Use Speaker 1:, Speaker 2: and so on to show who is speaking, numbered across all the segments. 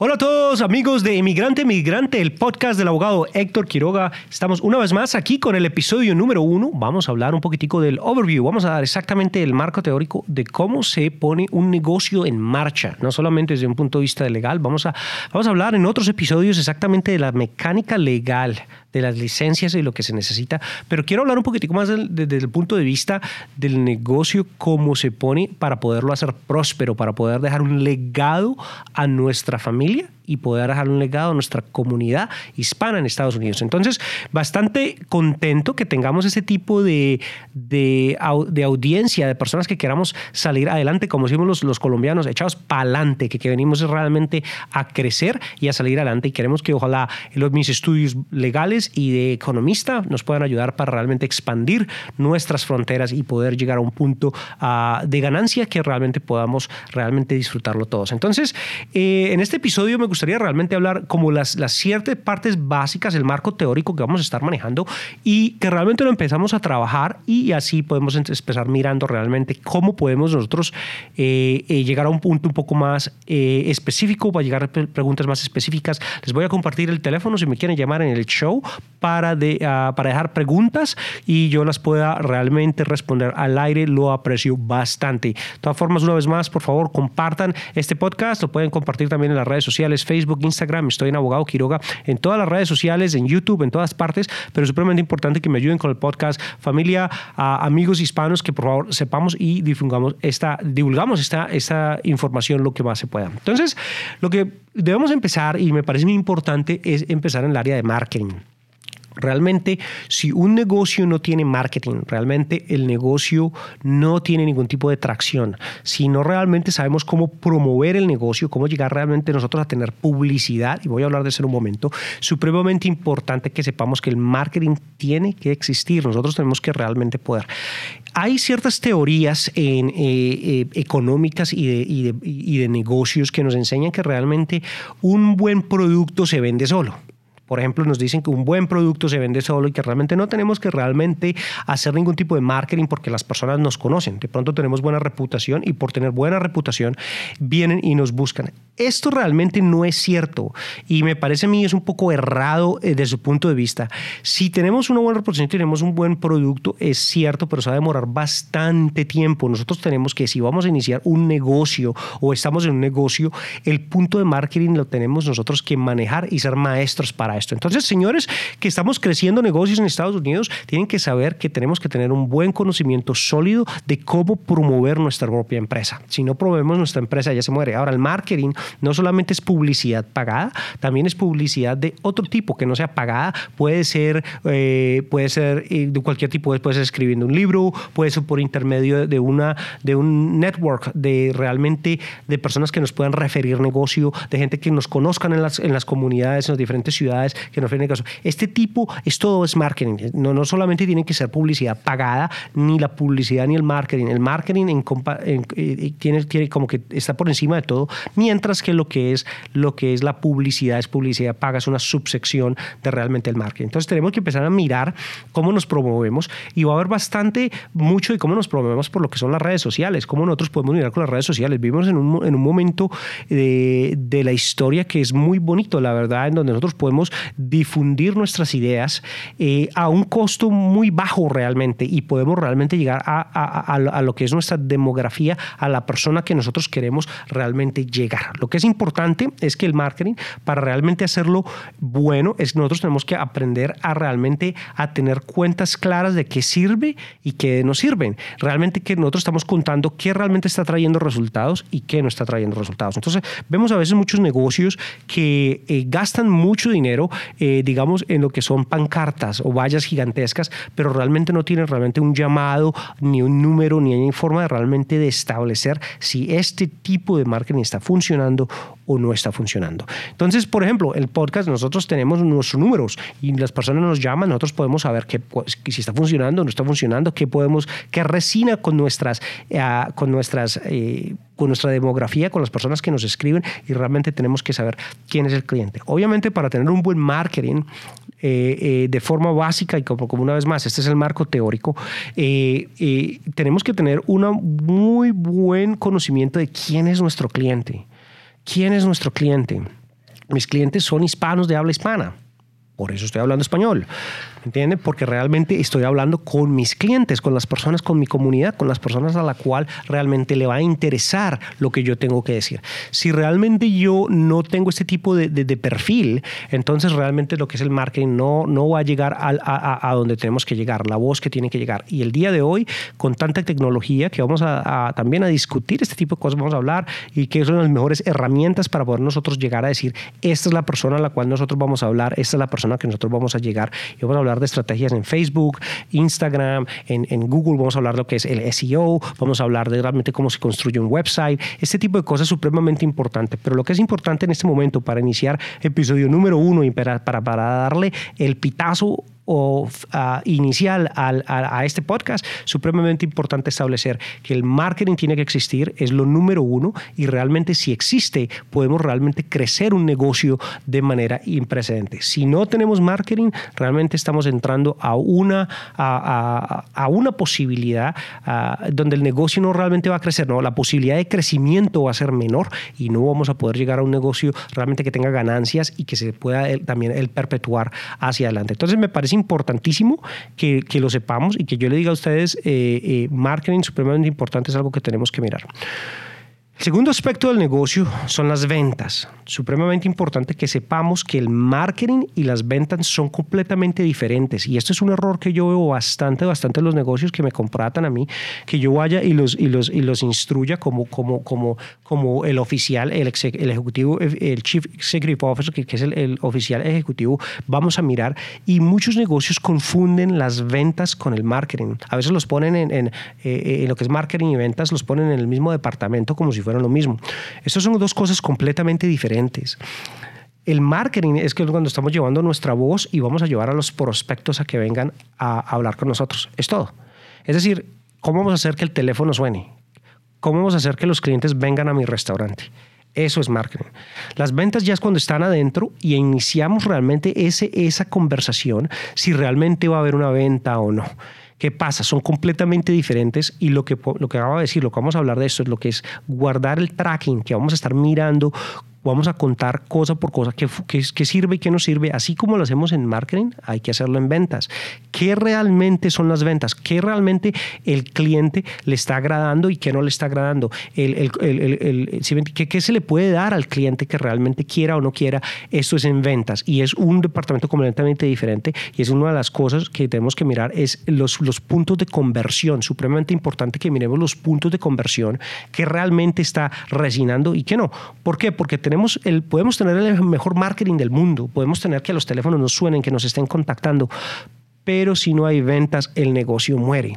Speaker 1: Hola a todos amigos de Emigrante Migrante, el podcast del abogado Héctor Quiroga. Estamos una vez más aquí con el episodio número uno. Vamos a hablar un poquitico del overview. Vamos a dar exactamente el marco teórico de cómo se pone un negocio en marcha. No solamente desde un punto de vista legal, vamos a, vamos a hablar en otros episodios exactamente de la mecánica legal de las licencias y lo que se necesita, pero quiero hablar un poquitico más desde el punto de vista del negocio, cómo se pone para poderlo hacer próspero, para poder dejar un legado a nuestra familia y poder dejar un legado a nuestra comunidad hispana en Estados Unidos. Entonces, bastante contento que tengamos ese tipo de, de, audiencia, de personas que queramos salir adelante, como decimos los, los colombianos, echados para adelante, que, que venimos realmente a crecer y a salir adelante y queremos que ojalá los, mis estudios legales y de economista nos puedan ayudar para realmente expandir nuestras fronteras y poder llegar a un punto uh, de ganancia que realmente podamos realmente disfrutarlo todos. Entonces, eh, en este episodio me gustaría gustaría realmente hablar como las, las ciertas partes básicas, el marco teórico que vamos a estar manejando y que realmente lo empezamos a trabajar y así podemos empezar mirando realmente cómo podemos nosotros eh, eh, llegar a un punto un poco más eh, específico, para llegar a preguntas más específicas. Les voy a compartir el teléfono si me quieren llamar en el show para, de, uh, para dejar preguntas y yo las pueda realmente responder al aire. Lo aprecio bastante. De todas formas, una vez más, por favor, compartan este podcast. Lo pueden compartir también en las redes sociales Facebook, Instagram, estoy en Abogado Quiroga, en todas las redes sociales, en YouTube, en todas partes, pero es supremamente importante que me ayuden con el podcast, familia, amigos hispanos, que por favor sepamos y divulgamos esta, divulgamos esta, esta información lo que más se pueda. Entonces, lo que debemos empezar, y me parece muy importante, es empezar en el área de marketing. Realmente, si un negocio no tiene marketing, realmente el negocio no tiene ningún tipo de tracción. Si no realmente sabemos cómo promover el negocio, cómo llegar realmente nosotros a tener publicidad, y voy a hablar de eso en un momento, supremamente importante que sepamos que el marketing tiene que existir. Nosotros tenemos que realmente poder. Hay ciertas teorías en, eh, eh, económicas y de, negocios que nos enseñan que realmente un buen producto se vende solo. Por ejemplo, nos dicen que un buen producto se vende solo y que realmente no tenemos que realmente hacer ningún tipo de marketing porque las personas nos conocen. De pronto tenemos buena reputación y por tener buena reputación vienen y nos buscan. Esto realmente no es cierto y me parece a mí es un poco errado eh, desde su punto de vista. Si tenemos una buena reputación y tenemos un buen producto, es cierto, pero se va a demorar bastante tiempo. Nosotros tenemos que, si vamos a iniciar un negocio o estamos en un negocio, el punto de marketing lo tenemos nosotros que manejar y ser maestros para esto. Entonces, señores que estamos creciendo negocios en Estados Unidos, tienen que saber que tenemos que tener un buen conocimiento sólido de cómo promover nuestra propia empresa. Si no promovemos nuestra empresa, ya se muere. Ahora, el marketing no solamente es publicidad pagada, también es publicidad de otro tipo que no sea pagada. Puede ser, eh, puede ser eh, de cualquier tipo, puede ser escribiendo un libro, puede ser por intermedio de, una, de un network de realmente de personas que nos puedan referir negocio, de gente que nos conozcan en las, en las comunidades, en las diferentes ciudades que nos caso. Este tipo es todo es marketing. No, no solamente tiene que ser publicidad pagada, ni la publicidad ni el marketing. El marketing eh, tiene, tiene como que está por encima de todo, mientras que lo que es lo que es la publicidad es publicidad paga, es una subsección de realmente el marketing. Entonces tenemos que empezar a mirar cómo nos promovemos y va a haber bastante mucho de cómo nos promovemos por lo que son las redes sociales, cómo nosotros podemos mirar con las redes sociales. Vivimos en un, en un momento de, de la historia que es muy bonito, la verdad, en donde nosotros podemos difundir nuestras ideas eh, a un costo muy bajo realmente y podemos realmente llegar a, a, lo que es nuestra demografía, a la persona que nosotros queremos realmente llegar. Que es importante es que el marketing, para realmente hacerlo bueno, es nosotros tenemos que aprender a realmente a tener cuentas claras de qué sirve y qué no sirven. Realmente que nosotros estamos contando qué realmente está trayendo resultados y qué no está trayendo resultados. Entonces, vemos a veces muchos negocios que eh, gastan mucho dinero eh, digamos, en lo que son pancartas o vallas gigantescas, pero realmente no tienen realmente un llamado, ni un número, ni hay forma de realmente establecer si este tipo de marketing está funcionando o no está funcionando. Entonces, por ejemplo, el podcast nosotros tenemos nuestros números y las personas nos llaman, nosotros podemos saber que, pues, si está funcionando o no está funcionando, qué podemos, qué resina con nuestras, eh, con nuestras eh, con nuestra demografía, con las personas que nos escriben y realmente tenemos que saber quién es el cliente. Obviamente para tener un buen marketing eh, de forma básica y como, una vez más, este es el marco teórico, tenemos que tener un muy buen conocimiento de quién es nuestro cliente. ¿Quién es nuestro cliente? mis clientes son hispanos de habla hispana. Por eso estoy hablando español. ¿Entiende? Porque realmente estoy hablando con mis clientes, con las personas, con mi comunidad, con las personas a la cual realmente le va a interesar lo que yo tengo que decir. Si realmente yo no tengo este tipo de, perfil, entonces realmente lo que es el marketing no, no va a llegar a, a, donde tenemos que llegar, la voz que tiene que llegar. Y el día de hoy, con tanta tecnología que vamos a, también a discutir este tipo de cosas, vamos a hablar y qué son las mejores herramientas para poder nosotros llegar a decir, esta es la persona a la cual nosotros vamos a hablar, esta es la persona que nosotros vamos a llegar y vamos a hablar de estrategias en Facebook, Instagram, en, Google, vamos a hablar de lo que es el SEO, vamos a hablar de realmente cómo se construye un website, este tipo de cosas es supremamente importante. Pero lo que es importante en este momento para iniciar episodio número uno y para, para, para darle el pitazo o ah, inicial a, este podcast, supremamente importante establecer que el marketing tiene que existir, es lo número uno y realmente si existe podemos realmente crecer un negocio de manera imprecedente. Si no tenemos marketing, realmente estamos entrando a una, a, a una posibilidad ah, donde el negocio no realmente va a crecer, no, la posibilidad de crecimiento va a ser menor y no vamos a poder llegar a un negocio realmente que tenga ganancias y que se pueda también el perpetuar hacia adelante. Entonces me parece importantísimo que, que, lo sepamos y que yo le diga a ustedes, eh, eh, marketing supremamente importante es algo que tenemos que mirar. El segundo aspecto del negocio son las ventas. Supremamente importante que sepamos que el marketing y las ventas son completamente diferentes. Y esto es un error que yo veo bastante, bastante en los negocios que me contratan a mí, que yo vaya y los, y los, y los instruya como, como, como, como el oficial, el, ejecutivo, el Chief Executive Officer, que, es el, oficial ejecutivo, vamos a mirar. Y muchos negocios confunden las ventas con el marketing. A veces los ponen en, en, eh, en lo que es marketing y ventas, los ponen en el mismo departamento como si fueran lo mismo. Estas son dos cosas completamente diferentes. El marketing es que cuando estamos llevando nuestra voz y vamos a llevar a los prospectos a que vengan a hablar con nosotros. Es todo. Es decir, ¿cómo vamos a hacer que el teléfono suene? ¿Cómo vamos a hacer que los clientes vengan a mi restaurante? Eso es marketing. Las ventas ya es cuando están adentro y iniciamos realmente ese, esa conversación si realmente va a haber una venta o no. ¿Qué pasa? Son completamente diferentes y lo que, lo que acabo de decir, lo que vamos a hablar de esto es lo que es guardar el tracking, que vamos a estar mirando vamos a contar cosa por cosa qué, qué, sirve y qué no sirve, así como lo hacemos en marketing, hay que hacerlo en ventas. ¿Qué realmente son las ventas? ¿Qué realmente el cliente le está agradando y qué no le está agradando? El, el, ¿qué, ¿Qué se le puede dar al cliente que realmente quiera o no quiera? Esto es en ventas y es un departamento completamente diferente y es una de las cosas que tenemos que mirar es los, los puntos de conversión, supremamente importante que miremos los puntos de conversión que realmente está resinando y que no. ¿Por qué? Porque tenemos el, podemos tener el mejor marketing del mundo, podemos tener que los teléfonos nos suenen, que nos estén contactando, pero si no hay ventas, el negocio muere.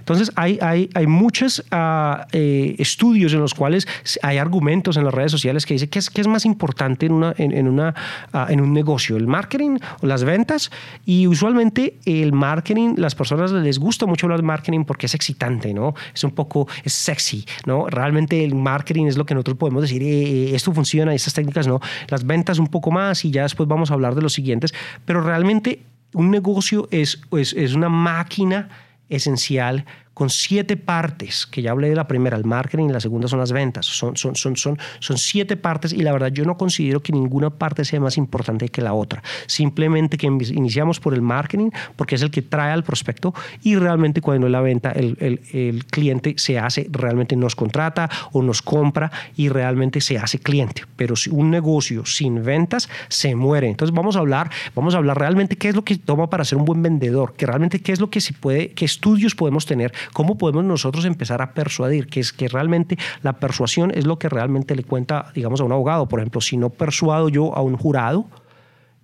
Speaker 1: Entonces, hay, hay, hay muchos ah, eh, estudios en los cuales hay argumentos en las redes sociales que dicen que es, que es más importante en, una, en, una, ah, en un negocio, el marketing o las ventas. Y usualmente el marketing, las personas les gusta mucho hablar de marketing porque es excitante, ¿no? Es un poco, es sexy, ¿no? Realmente el marketing es lo que nosotros podemos decir, eh, eh, esto funciona, estas técnicas no. Las ventas un poco más y ya después vamos a hablar de los siguientes. Pero realmente un negocio es, es, es una máquina esencial con siete partes, que ya hablé de la primera, el marketing, y la segunda son las ventas. Son, son, son, son, son siete partes y la verdad yo no considero que ninguna parte sea más importante que la otra. Simplemente que iniciamos por el marketing porque es el que trae al prospecto y realmente cuando es la venta el, el, el cliente se hace, realmente nos contrata o nos compra y realmente se hace cliente. Pero si un negocio sin ventas se muere. Entonces vamos a hablar, vamos a hablar realmente qué es lo que toma para ser un buen vendedor, que realmente qué es lo que se puede, qué estudios podemos tener ¿Cómo podemos nosotros empezar a persuadir? Que es que realmente la persuasión es lo que realmente le cuenta, digamos, a un abogado. Por ejemplo, si no persuado yo a un jurado,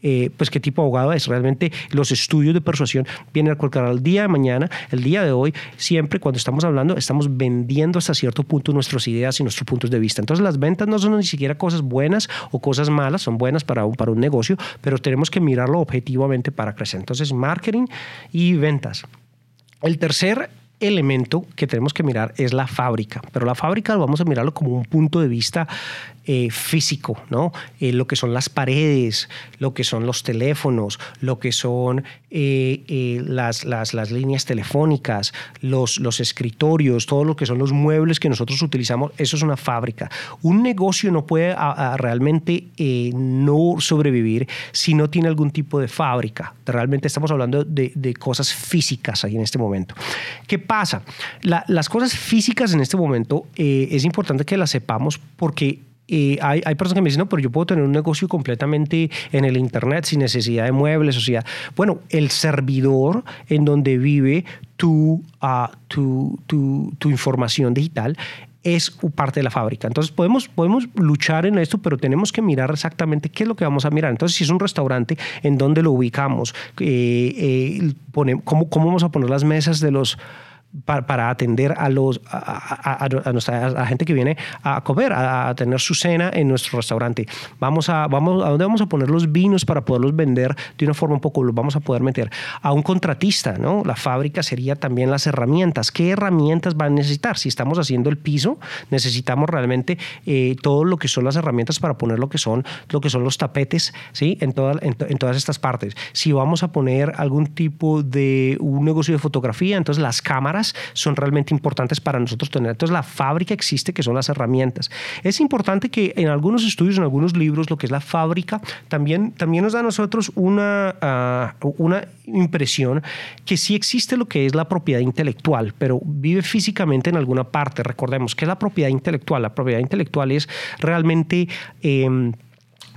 Speaker 1: eh, pues qué tipo de abogado es. Realmente los estudios de persuasión vienen a colocar al día de mañana, el día de hoy, siempre cuando estamos hablando, estamos vendiendo hasta cierto punto nuestras ideas y nuestros puntos de vista. Entonces las ventas no son ni siquiera cosas buenas o cosas malas, son buenas para un, para un negocio, pero tenemos que mirarlo objetivamente para crecer. Entonces marketing y ventas. El tercer elemento que tenemos que mirar es la fábrica, pero la fábrica vamos a mirarlo como un punto de vista eh, físico, ¿no? Eh, lo que son las paredes, lo que son los teléfonos, lo que son las, las, las, líneas telefónicas, los, los escritorios, todo lo que son los muebles que nosotros utilizamos, eso es una fábrica. Un negocio no puede realmente no sobrevivir si no tiene algún tipo de fábrica. Realmente estamos hablando de, de cosas físicas ahí en este momento. ¿Qué pasa? las cosas físicas en este momento eh, es importante que las sepamos porque hay, hay, personas que me dicen, no, pero yo puedo tener un negocio completamente en el Internet sin necesidad de muebles, o sea, bueno, el servidor en donde vive tu, uh, tu, tu, tu información digital es parte de la fábrica. Entonces podemos, podemos luchar en esto, pero tenemos que mirar exactamente qué es lo que vamos a mirar. Entonces, si es un restaurante, ¿en dónde lo ubicamos? Eh, eh, cómo, ¿Cómo vamos a poner las mesas de los para, atender a, los, a, a, nuestra, gente que viene a comer, a, tener su cena en nuestro restaurante. Vamos a, vamos, ¿A dónde vamos a poner los vinos para poderlos vender de una forma un poco, los vamos a poder meter? A un contratista, ¿no? La fábrica sería también las herramientas. ¿Qué herramientas van a necesitar? Si estamos haciendo el piso, necesitamos realmente eh, todo lo que son las herramientas para poner lo que son, lo que son los tapetes, ¿sí? En, en todas estas partes. Si vamos a poner algún tipo de un negocio de fotografía, entonces las cámaras son realmente importantes para nosotros tener. Entonces la fábrica existe, que son las herramientas. Es importante que en algunos estudios, en algunos libros, lo que es la fábrica, también, también nos da a nosotros una, ah, una impresión que sí existe lo que es la propiedad intelectual, pero vive físicamente en alguna parte. Recordemos que es la propiedad intelectual. La propiedad intelectual es realmente... Em,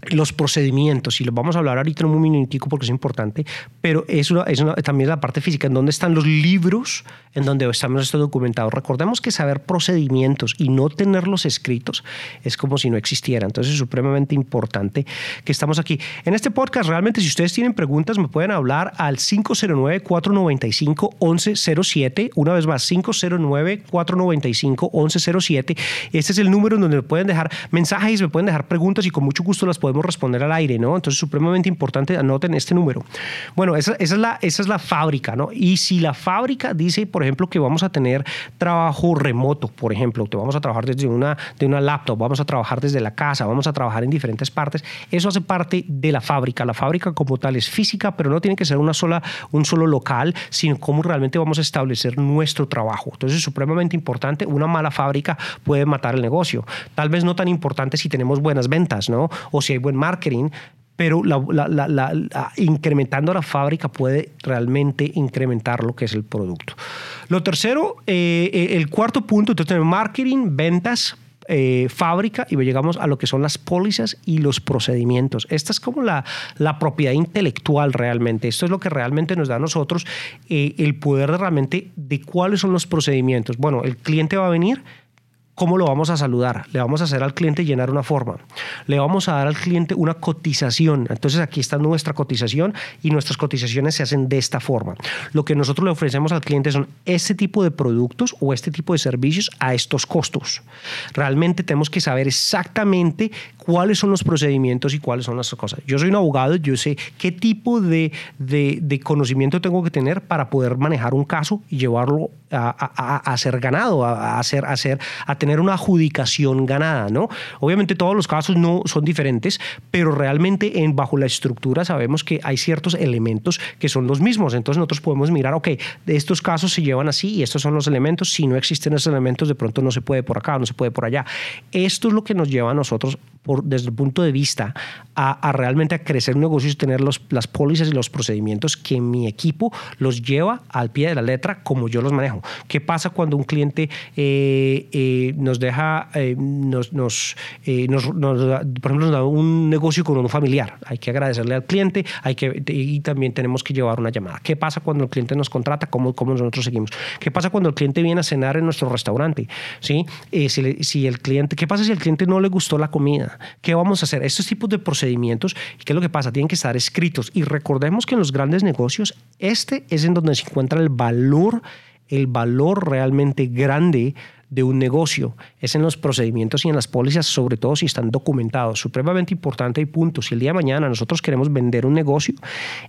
Speaker 1: los procedimientos, y los vamos a hablar ahorita en un minutico porque es importante, pero es, una, es también la parte física, en donde están los libros, en donde estamos esto documentado. Recordemos que saber procedimientos y no tenerlos escritos es como si no existiera. Entonces es supremamente importante que estamos aquí. En este podcast, realmente, si ustedes tienen preguntas, me pueden hablar al 509-495-1107. Una vez más, 509-495-1107. Este es el número en donde me pueden dejar mensajes, me pueden dejar preguntas y con mucho gusto las podemos responder al aire, ¿no? Entonces, supremamente importante, anoten este número. Bueno, esa, esa, es, la, esa es la fábrica, ¿no? Y si la fábrica dice, por ejemplo, que vamos a tener trabajo remoto, por ejemplo, que vamos a trabajar desde una, de una laptop, vamos a trabajar desde la casa, vamos a trabajar en diferentes partes, eso hace parte de la fábrica. La fábrica como tal es física, pero no tiene que ser una sola, un solo local, sino cómo realmente vamos a establecer nuestro trabajo. Entonces, es supremamente importante. Una mala fábrica puede matar el negocio. Tal vez no tan importante si tenemos buenas ventas, ¿no? O si hay buen marketing, pero incrementando la fábrica puede realmente incrementar lo que es el producto. Lo tercero, eh, eh, el cuarto punto, entonces tenemos marketing, ventas, eh, fábrica y llegamos a lo que son las pólizas y los procedimientos. Esta es como la, propiedad intelectual realmente. Esto es lo que realmente nos da a nosotros el poder de realmente de cuáles son los procedimientos. Bueno, el cliente va a venir, ¿Cómo lo vamos a saludar? Le vamos a hacer al cliente llenar una forma. Le vamos a dar al cliente una cotización. Entonces aquí está nuestra cotización y nuestras cotizaciones se hacen de esta forma. Lo que nosotros le ofrecemos al cliente son este tipo de productos o este tipo de servicios a estos costos. Realmente tenemos que saber exactamente cuáles son los procedimientos y cuáles son las cosas. Yo soy un abogado, yo sé qué tipo de, de, conocimiento tengo que tener para poder manejar un caso y llevarlo a, a, ser ganado, a, hacer, a, hacer, a tener una adjudicación ganada, ¿no? Obviamente todos los casos no son diferentes, pero realmente en, bajo la estructura sabemos que hay ciertos elementos que son los mismos. Entonces nosotros podemos mirar, ok, estos casos se llevan así y estos son los elementos. Si no existen esos elementos, de pronto no se puede por acá, no se puede por allá. Esto es lo que nos lleva a nosotros por, desde el punto de vista a, realmente a crecer un negocio y tener los, las pólizas y los procedimientos que mi equipo los lleva al pie de la letra como yo los manejo. ¿Qué pasa cuando un cliente eh, eh, nos deja, eh, nos, nos, nos, por ejemplo, nos da un negocio con un familiar? Hay que agradecerle al cliente hay que, y también tenemos que llevar una llamada. ¿Qué pasa cuando el cliente nos contrata? ¿Cómo, cómo nosotros seguimos? ¿Qué pasa cuando el cliente viene a cenar en nuestro restaurante? ¿Sí? si, si el cliente, ¿Qué pasa si el cliente no le gustó la comida? ¿Qué vamos a hacer? Estos tipos de procedimientos, ¿qué es lo que pasa? Tienen que estar escritos. Y recordemos que en los grandes negocios, este es en donde se encuentra el valor, el valor realmente grande de un negocio, es en los procedimientos y en las pólizas, sobre todo si están documentados. Supremamente importante y punto. Si el día de mañana nosotros queremos vender un negocio,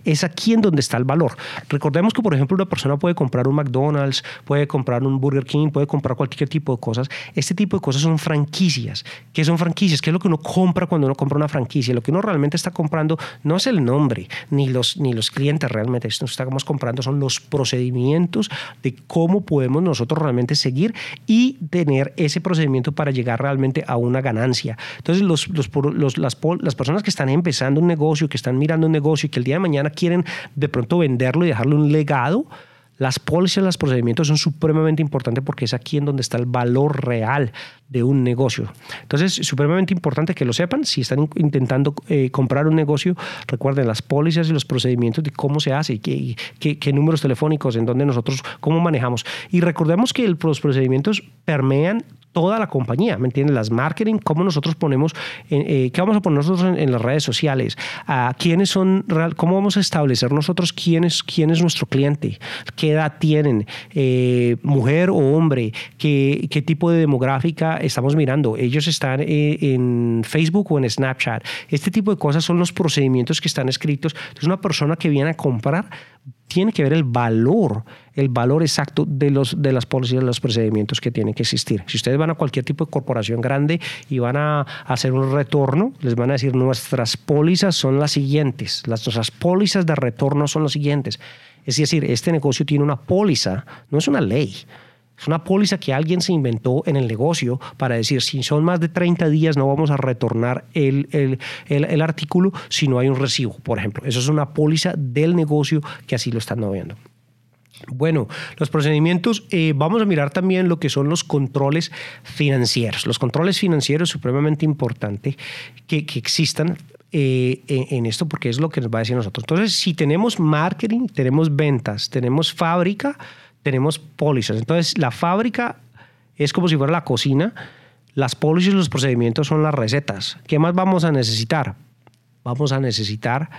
Speaker 1: es aquí en donde está el valor. Recordemos que, por ejemplo, una persona puede comprar un McDonald's, puede comprar un Burger King, puede comprar cualquier tipo de cosas. Este tipo de cosas son franquicias. ¿Qué son franquicias? ¿Qué es lo que uno compra cuando uno compra una franquicia? Lo que uno realmente está comprando no es el nombre, ni los, ni los clientes realmente. Esto estamos comprando son los procedimientos de cómo podemos nosotros realmente seguir y tener ese procedimiento para llegar realmente a una ganancia. Entonces, los, los, las, las personas que están empezando un negocio, que están mirando un negocio y que el día de mañana quieren de pronto venderlo y dejarle un legado, las pólizas, los procedimientos son supremamente importantes porque es aquí en donde está el valor real de un negocio. Entonces, es supremamente importante que lo sepan. Si están intentando eh, comprar un negocio, recuerden las pólizas y los procedimientos de cómo se hace, qué, qué, qué números telefónicos, en donde nosotros, cómo manejamos. Y recordemos que los procedimientos permean toda la compañía, ¿me entiendes? Las marketing, cómo nosotros ponemos, eh, qué vamos a poner nosotros en, las redes sociales, a quiénes son, cómo vamos a establecer nosotros quién es, quién es nuestro cliente, qué edad tienen, eh, mujer o hombre, qué, qué tipo de demográfica estamos mirando. Ellos están eh, en Facebook o en Snapchat. Este tipo de cosas son los procedimientos que están escritos. Entonces, una persona que viene a comprar tiene que ver el valor, el valor exacto de, los, de las pólizas, de los procedimientos que tienen que existir. Si ustedes van a cualquier tipo de corporación grande y van a hacer un retorno, les van a decir nuestras pólizas son las siguientes, las, nuestras pólizas de retorno son las siguientes. Es decir, este negocio tiene una póliza, no es una ley. Es una póliza que alguien se inventó en el negocio para decir, si son más de 30 días no vamos a retornar el, el, el, artículo si no hay un recibo, por ejemplo. Eso es una póliza del negocio que así lo están moviendo. Bueno, los procedimientos, eh, vamos a mirar también lo que son los controles financieros. Los controles financieros es supremamente importante que, que existan eh, en, esto porque es lo que nos va a decir nosotros. Entonces, si tenemos marketing, tenemos ventas, tenemos fábrica, tenemos pólizas. Entonces, la fábrica es como si fuera la cocina. Las pólizas los procedimientos son las recetas. ¿Qué más vamos a necesitar? Vamos a necesitar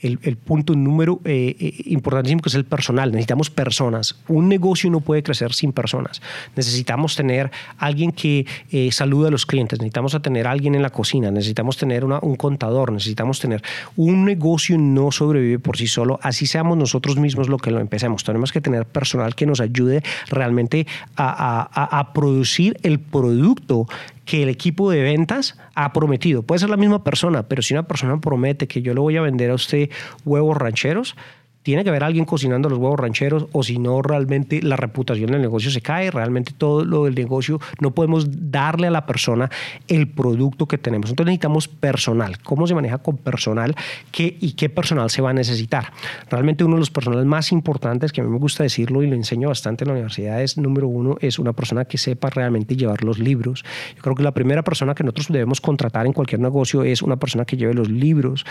Speaker 1: el, punto número eh, eh, importantísimo que es el personal. Necesitamos personas. Un negocio no puede crecer sin personas. Necesitamos tener alguien que eh, saluda a los clientes. Necesitamos tener alguien en la cocina. Necesitamos tener un contador. Necesitamos tener un negocio no sobrevive por sí solo. Así seamos nosotros mismos lo que lo empecemos. Tenemos que tener personal que nos ayude realmente a producir el producto que el equipo de ventas ha prometido. Puede ser la misma persona, pero si una persona promete que yo le voy a vender a usted huevos rancheros, tiene que haber alguien cocinando los huevos rancheros o si no realmente la reputación del negocio se cae, realmente todo lo del negocio no podemos darle a la persona el producto que tenemos. Entonces necesitamos personal. ¿Cómo se maneja con personal? ¿Qué y qué personal se va a necesitar? Realmente uno de los personales más importantes, que a mí me gusta decirlo y lo enseño bastante en la universidad, es número uno, es una persona que sepa realmente llevar los libros. Yo creo que la primera persona que nosotros debemos contratar en cualquier negocio es una persona que lleve los libros.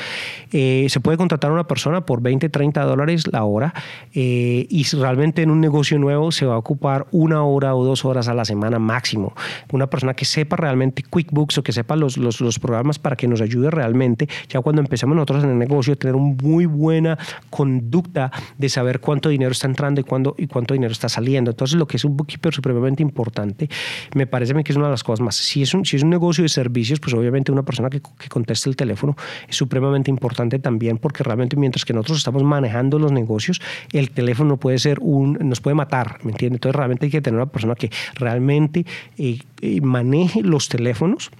Speaker 1: Eh, se puede contratar a una persona por 20, 30 dólares la hora eh, y realmente en un negocio nuevo se va a ocupar una hora o dos horas a la semana máximo. Una persona que sepa realmente QuickBooks o que sepa los, los, los programas para que nos ayude realmente, ya cuando empecemos nosotros en el negocio, tener una muy buena conducta de saber cuánto dinero está entrando y, cuándo, y cuánto dinero está saliendo. Entonces, lo que es un bookkeeper supremamente importante, me parece que es una de las cosas más. Si es un, si es un negocio de servicios, pues obviamente una persona que, que conteste el teléfono es supremamente importante también porque realmente mientras que nosotros estamos manejando los negocios, el teléfono puede ser un, nos puede matar, ¿me entiendes? Entonces realmente hay que tener una persona que realmente eh, eh, maneje los teléfonos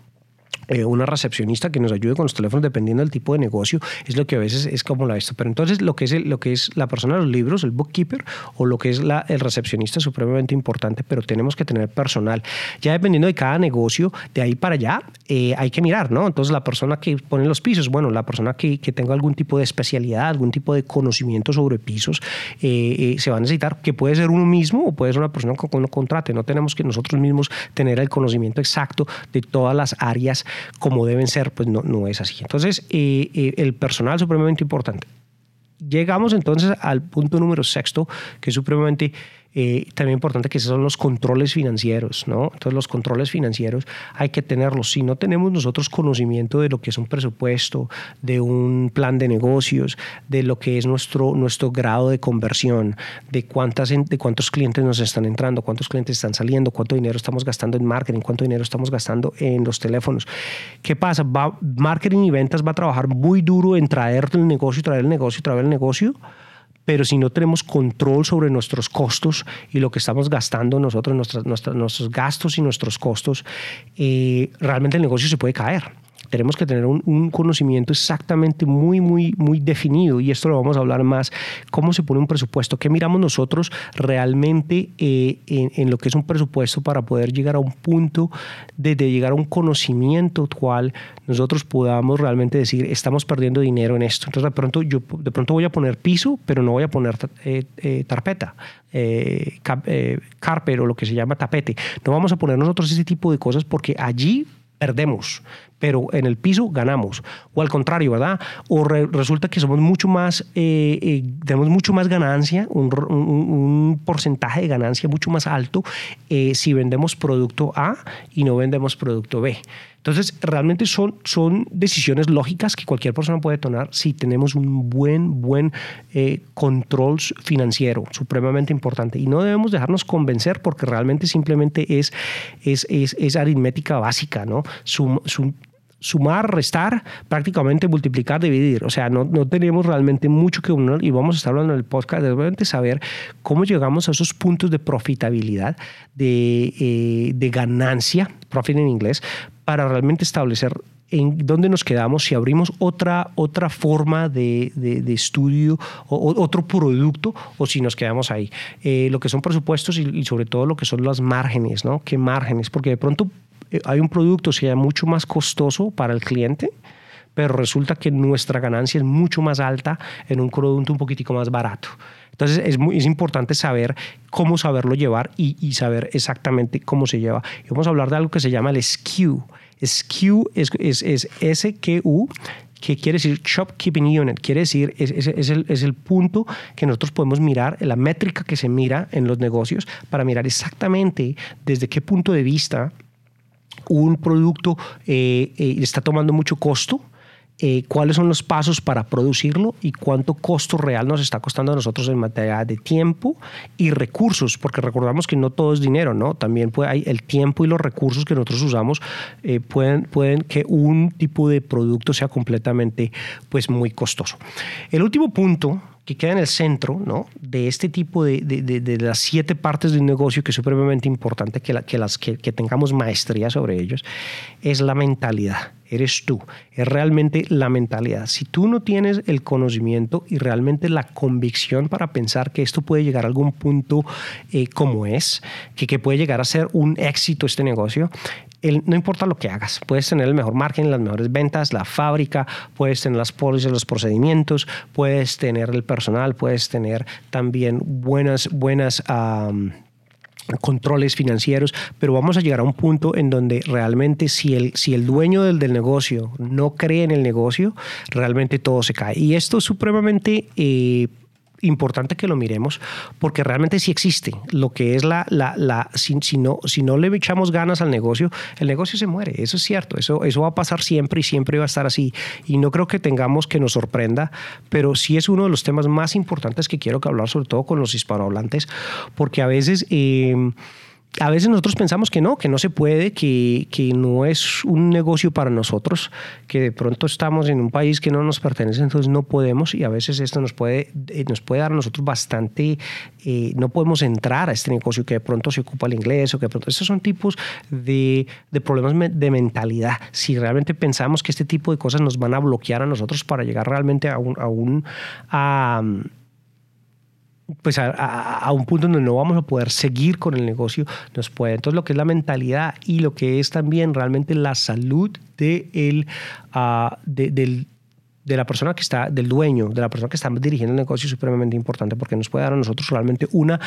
Speaker 1: eh, una recepcionista que nos ayude con los teléfonos dependiendo del tipo de negocio, es lo que a veces es como la esto. Pero entonces lo que es, lo que es la persona de los libros, el bookkeeper, o lo que es la, el recepcionista es supremamente importante, pero tenemos que tener personal. Ya dependiendo de cada negocio, de ahí para allá, eh, hay que mirar, ¿no? Entonces la persona que pone los pisos, bueno, la persona que, que tenga algún tipo de especialidad, algún tipo de conocimiento sobre pisos, eh, se va a necesitar, que puede ser uno mismo o puede ser una persona que uno contrate. No tenemos que nosotros mismos tener el conocimiento exacto de todas las áreas como deben ser, pues no, no es así. Entonces, eh, eh, el personal es supremamente importante. Llegamos entonces al punto número sexto, que es supremamente Eh, también importante que esos son los controles financieros, ¿no? Entonces los controles financieros hay que tenerlos. Si no tenemos nosotros conocimiento de lo que es un presupuesto, de un plan de negocios, de lo que es nuestro, nuestro grado de conversión, de, cuántas, de cuántos clientes nos están entrando, cuántos clientes están saliendo, cuánto dinero estamos gastando en marketing, cuánto dinero estamos gastando en los teléfonos. ¿Qué pasa? Va, marketing y ventas va a trabajar muy duro en traer el negocio, traer el negocio, traer el negocio pero si no tenemos control sobre nuestros costos y lo que estamos gastando nosotros, nuestros gastos y nuestros costos, eh, realmente el negocio se puede caer tenemos que tener un, conocimiento exactamente muy, muy, muy definido y esto lo vamos a hablar más, cómo se pone un presupuesto, qué miramos nosotros realmente eh, en, lo que es un presupuesto para poder llegar a un punto de, llegar a un conocimiento cual nosotros podamos realmente decir, estamos perdiendo dinero en esto. Entonces de pronto yo de pronto voy a poner piso, pero no voy a poner eh, eh, tarpeta. Eh, carpet o lo que se llama tapete. No vamos a poner nosotros ese tipo de cosas porque allí perdemos, pero en el piso ganamos. O al contrario, ¿verdad? O resulta que somos mucho más, eh, eh, tenemos mucho más ganancia, un, porcentaje de ganancia mucho más alto eh, si vendemos producto A y no vendemos producto B. Entonces, realmente son, son decisiones lógicas que cualquier persona puede tomar si tenemos un buen, buen eh, control financiero, supremamente importante. Y no debemos dejarnos convencer porque realmente simplemente es, es, es, aritmética básica, ¿no? Sumar, restar, prácticamente multiplicar, dividir. O sea, no, no tenemos realmente mucho que unir y vamos a estar hablando en el podcast de realmente saber cómo llegamos a esos puntos de profitabilidad, de, eh, de ganancia, profit en inglés, para realmente establecer en dónde nos quedamos, si abrimos otra, otra forma de, de, estudio o otro producto o si nos quedamos ahí. Eh, lo que son presupuestos y, sobre todo lo que son las márgenes, ¿no? ¿Qué márgenes? Porque de pronto hay un producto que sea mucho más costoso para el cliente, pero resulta que nuestra ganancia es mucho más alta en un producto un poquitico más barato. Entonces es, muy, es importante saber cómo saberlo llevar y, y, saber exactamente cómo se lleva. Y vamos a hablar de algo que se llama el SKU. SKU es, es, es SKU que quiere decir Shopkeeping Unit, quiere decir, es, es, el, es, el, punto que nosotros podemos mirar, la métrica que se mira en los negocios para mirar exactamente desde qué punto de vista un producto eh, eh, está tomando mucho costo eh, cuáles son los pasos para producirlo y cuánto costo real nos está costando a nosotros en materia de tiempo y recursos, porque recordamos que no todo es dinero, ¿no? También puede, hay el tiempo y los recursos que nosotros usamos eh, pueden, pueden que un tipo de producto sea completamente pues muy costoso. El último punto que queda en el centro ¿no? de este tipo de, de, de, las siete partes de un negocio que es supremamente importante que, la, que, las, que, que tengamos maestría sobre ellos, es la mentalidad eres tú, es realmente la mentalidad. Si tú no tienes el conocimiento y realmente la convicción para pensar que esto puede llegar a algún punto eh, como es, que, que puede llegar a ser un éxito este negocio, no importa lo que hagas, puedes tener el mejor marketing, las mejores ventas, la fábrica, puedes tener las pólizas, los procedimientos, puedes tener el personal, puedes tener también buenas, buenas controles financieros, pero vamos a llegar a un punto en donde realmente si el, si el dueño del, del negocio no cree en el negocio, realmente todo se cae. Y esto es supremamente... Eh, importante que lo miremos porque realmente sí existe. Lo que es la, la, la si, si, no, si no le echamos ganas al negocio, el negocio se muere. Eso es cierto. Eso, eso va a pasar siempre y siempre va a estar así. Y no creo que tengamos que nos sorprenda, pero sí es uno de los temas más importantes que quiero que hablar, sobre todo con los hispanohablantes, porque a veces... Eh, a veces nosotros pensamos que no, que no se puede, que, que, no es un negocio para nosotros, que de pronto estamos en un país que no nos pertenece, entonces no podemos y a veces esto nos puede, eh, nos puede dar a nosotros bastante, eh, no podemos entrar a este negocio que de pronto se ocupa el inglés o que de pronto, estos son tipos de, de problemas de mentalidad. Si realmente pensamos que este tipo de cosas nos van a bloquear a nosotros para llegar realmente a un... A un a, pues a, un punto donde no vamos a poder seguir con el negocio, nos puede. Entonces, lo que es la mentalidad y lo que es también realmente la salud de, el, ah, de, la persona que está, del dueño, de la persona que está dirigiendo el negocio es supremamente importante porque nos puede dar a nosotros realmente una,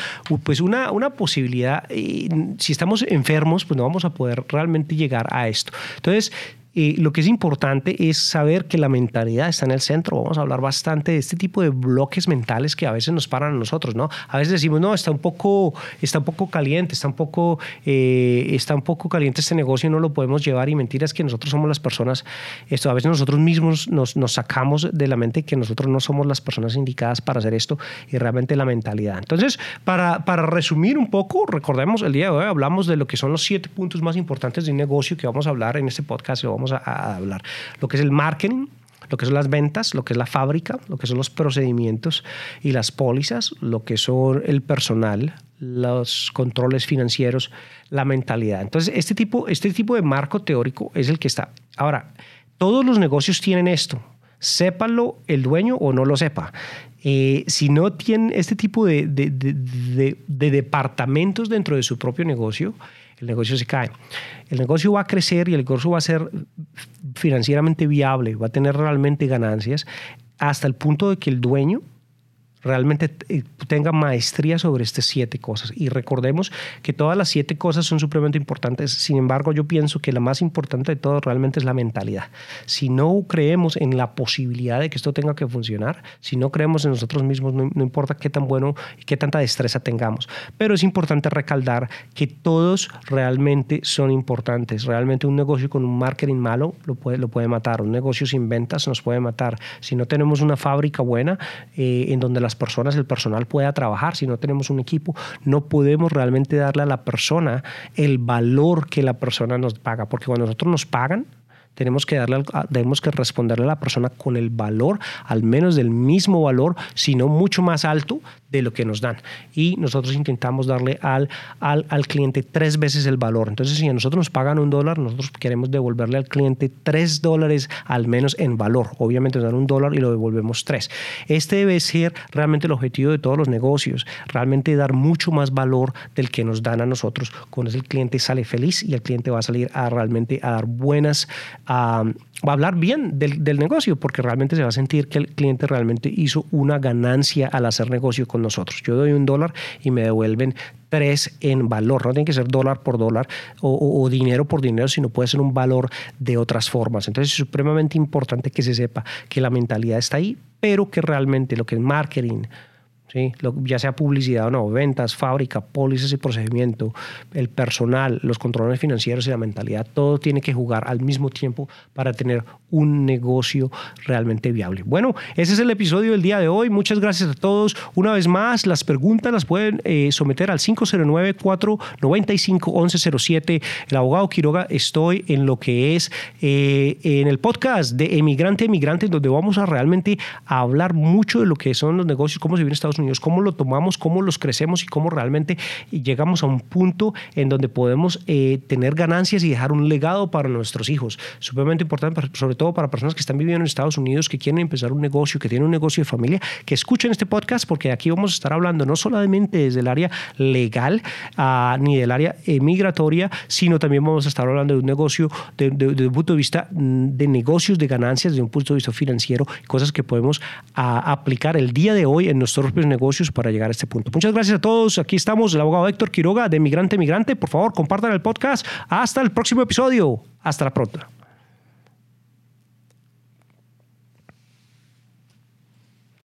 Speaker 1: pues una, una posibilidad. Y si estamos enfermos, pues no vamos a poder realmente llegar a esto. Entonces, eh, lo que es importante es saber que la mentalidad está en el centro. Vamos a hablar bastante de este tipo de bloques mentales que a veces nos paran a nosotros, ¿no? A veces decimos, no, está un poco, está un poco caliente, está un poco, eh, está un poco caliente este negocio, no lo podemos llevar y mentiras que nosotros somos las personas, esto a veces nosotros mismos nos, sacamos de la mente que nosotros no somos las personas indicadas para hacer esto y realmente la mentalidad. Entonces, para, para resumir un poco, recordemos, el día de hoy hablamos de lo que son los siete puntos más importantes de un negocio que vamos a hablar en este podcast, vamos a, hablar. Lo que es el marketing, lo que son las ventas, lo que es la fábrica, lo que son los procedimientos y las pólizas, lo que son el personal, los controles financieros, la mentalidad. Entonces, este tipo, este tipo de marco teórico es el que está. Ahora, todos los negocios tienen esto. Sépalo el dueño o no lo sepa. Eh, si no tienen este tipo de, de, de departamentos dentro de su propio negocio, el negocio se cae. El negocio va a crecer y el negocio va a ser financieramente viable, va a tener realmente ganancias hasta el punto de que el dueño realmente eh, tenga maestría sobre estas siete cosas. Y recordemos que todas las siete cosas son supremamente importantes. Sin embargo, yo pienso que la más importante de todo realmente es la mentalidad. Si no creemos en la posibilidad de que esto tenga que funcionar, si no creemos en nosotros mismos, no, no importa qué tan bueno y qué tanta destreza tengamos. Pero es importante recaldar que todos realmente son importantes. Realmente un negocio con un marketing malo lo puede, lo puede matar. Un negocio sin ventas nos puede matar. Si no tenemos una fábrica buena eh, en donde las personas, el personal pueda trabajar, si no tenemos un equipo, no podemos realmente darle a la persona el valor que la persona nos paga, porque cuando nosotros nos pagan, tenemos que, darle, tenemos que responderle a la persona con el valor, al menos del mismo valor, sino mucho más alto de lo que nos dan. Y nosotros intentamos darle al, al, al, cliente tres veces el valor. Entonces, si a nosotros nos pagan un dólar, nosotros queremos devolverle al cliente tres dólares al menos en valor. Obviamente nos dan un dólar y lo devolvemos tres. Este debe ser realmente el objetivo de todos los negocios, realmente dar mucho más valor del que nos dan a nosotros. Con eso el cliente sale feliz y el cliente va a salir a realmente a dar buenas a, a hablar bien del, del, negocio porque realmente se va a sentir que el cliente realmente hizo una ganancia al hacer negocio con nosotros. Yo doy un dólar y me devuelven tres en valor. No tiene que ser dólar por dólar o, o, o, dinero por dinero, sino puede ser un valor de otras formas. Entonces es supremamente importante que se sepa que la mentalidad está ahí, pero que realmente lo que es marketing, ¿sí? ya sea publicidad o no, ventas, fábrica, pólizas y procedimiento, el personal, los controles financieros y la mentalidad, todo tiene que jugar al mismo tiempo para tener un negocio realmente viable. Bueno, ese es el episodio del día de hoy. Muchas gracias a todos. Una vez más, las preguntas las pueden eh, someter al 509-495-1107. El abogado Quiroga, estoy en lo que es eh, en el podcast de Emigrante Emigrante, donde vamos a realmente hablar mucho de lo que son los negocios, cómo se vive Estados Unidos, cómo lo tomamos, cómo los crecemos y cómo realmente llegamos a un punto en donde podemos eh, tener ganancias y dejar un legado para nuestros hijos. Supremamente importante, sobre todo para personas que están viviendo en Estados Unidos, que quieren empezar un negocio, que tienen un negocio de familia, que escuchen este podcast porque aquí vamos a estar hablando no solamente desde el área legal uh, ni del área eh, migratoria, sino también vamos a estar hablando de un negocio desde de, de un punto de vista mm, de negocios, de ganancias, desde un punto de vista financiero, cosas que podemos uh, aplicar el día de hoy en nuestros propios negocios para llegar a este punto. Muchas gracias a todos. Aquí estamos, el abogado Héctor Quiroga de Migrante Migrante. Por favor, compartan el podcast. Hasta el próximo episodio. Hasta la pronto.